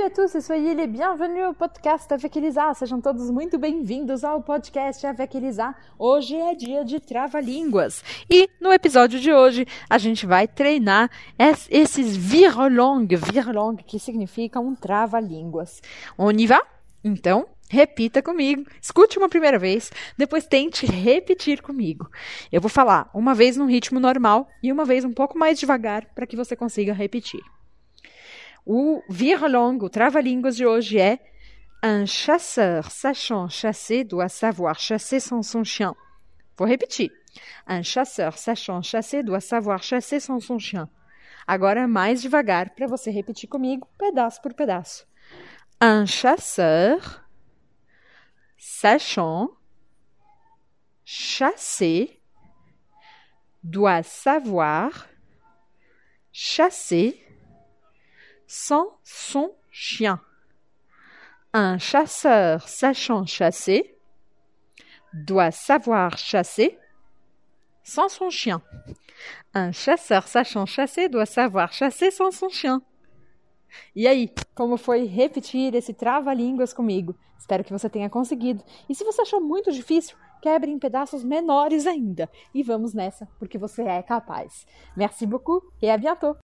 Salut à tous et soyez les bienvenus au podcast avec Elisa. Sejam todos muito bem-vindos ao podcast avec Elisa. Hoje é dia de trava-línguas. E no episódio de hoje a gente vai treinar esses virolong, virolong que significa um trava-línguas. On y va? Então, repita comigo. Escute uma primeira vez, depois tente repetir comigo. Eu vou falar uma vez num ritmo normal e uma vez um pouco mais devagar para que você consiga repetir. O virlong, o trava-línguas de hoje é Un chasseur sachant chasser doit savoir chasser sans son chien. Vou repetir. Un chasseur sachant chasser doit savoir chasser sans son chien. Agora mais devagar para você repetir comigo, pedaço por pedaço. Un chasseur sachant chasser doit savoir chasser sans son chien. Un chasseur sachant chasser doit savoir chasser sans son chien. Un chasseur sachant chasser doit savoir chasser sans son chien. E aí, como foi repetir esse trava-línguas comigo? Espero que você tenha conseguido. E se você achou muito difícil, quebre em pedaços menores ainda. E vamos nessa, porque você é capaz. Merci beaucoup et à bientôt!